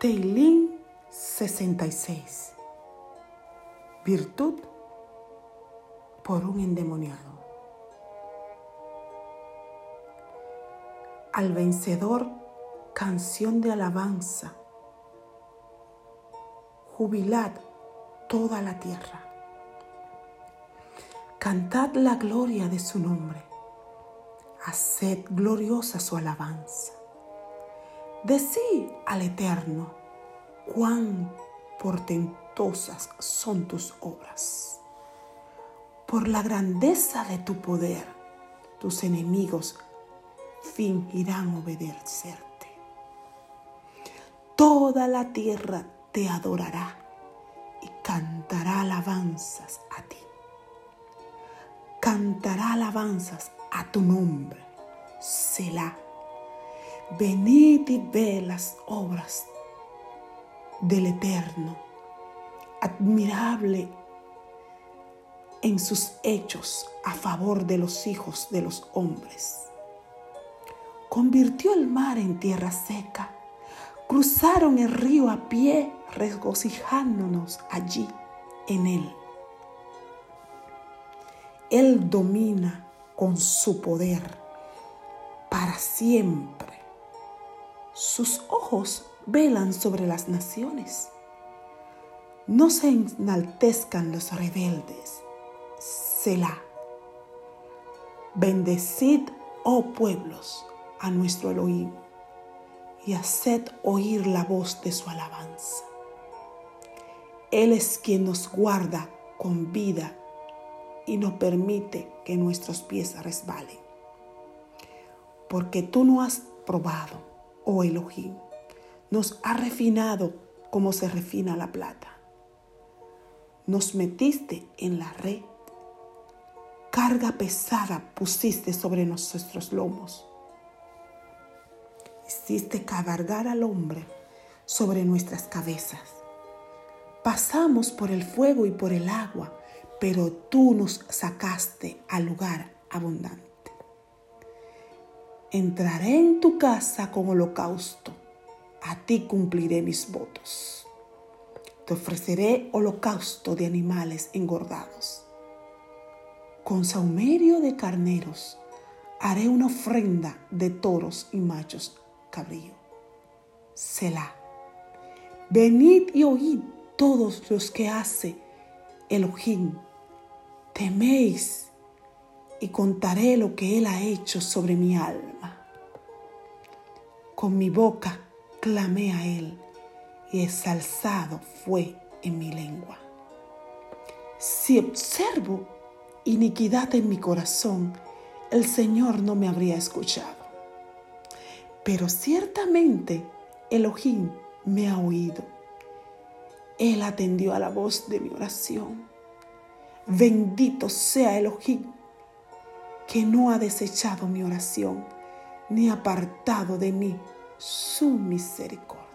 Teilín 66. Virtud por un endemoniado. Al vencedor, canción de alabanza. Jubilad toda la tierra. Cantad la gloria de su nombre. Haced gloriosa su alabanza. Decí al Eterno cuán portentosas son tus obras. Por la grandeza de tu poder, tus enemigos fingirán obedecerte. Toda la tierra te adorará y cantará alabanzas a ti. Cantará alabanzas a tu nombre, Selah. Venid y ve las obras del Eterno, admirable en sus hechos a favor de los hijos de los hombres. Convirtió el mar en tierra seca, cruzaron el río a pie, regocijándonos allí en él. Él domina con su poder para siempre sus ojos velan sobre las naciones. No se enaltezcan los rebeldes. Selah. Bendecid, oh pueblos, a nuestro Elohim y haced oír la voz de su alabanza. Él es quien nos guarda con vida y no permite que nuestros pies resbalen. Porque tú no has probado oh Elohim, nos ha refinado como se refina la plata. Nos metiste en la red. Carga pesada pusiste sobre nuestros lomos. Hiciste cabalgar al hombre sobre nuestras cabezas. Pasamos por el fuego y por el agua, pero tú nos sacaste al lugar abundante entraré en tu casa con holocausto, a ti cumpliré mis votos. Te ofreceré holocausto de animales engordados. Con saumerio de carneros haré una ofrenda de toros y machos cabrío. Selah. Venid y oíd todos los que hace Elohim. Teméis y contaré lo que Él ha hecho sobre mi alma. Con mi boca clamé a Él y exalzado fue en mi lengua. Si observo iniquidad en mi corazón, el Señor no me habría escuchado. Pero ciertamente Elohim me ha oído. Él atendió a la voz de mi oración. Bendito sea Elohim que no ha desechado mi oración, ni apartado de mí su misericordia.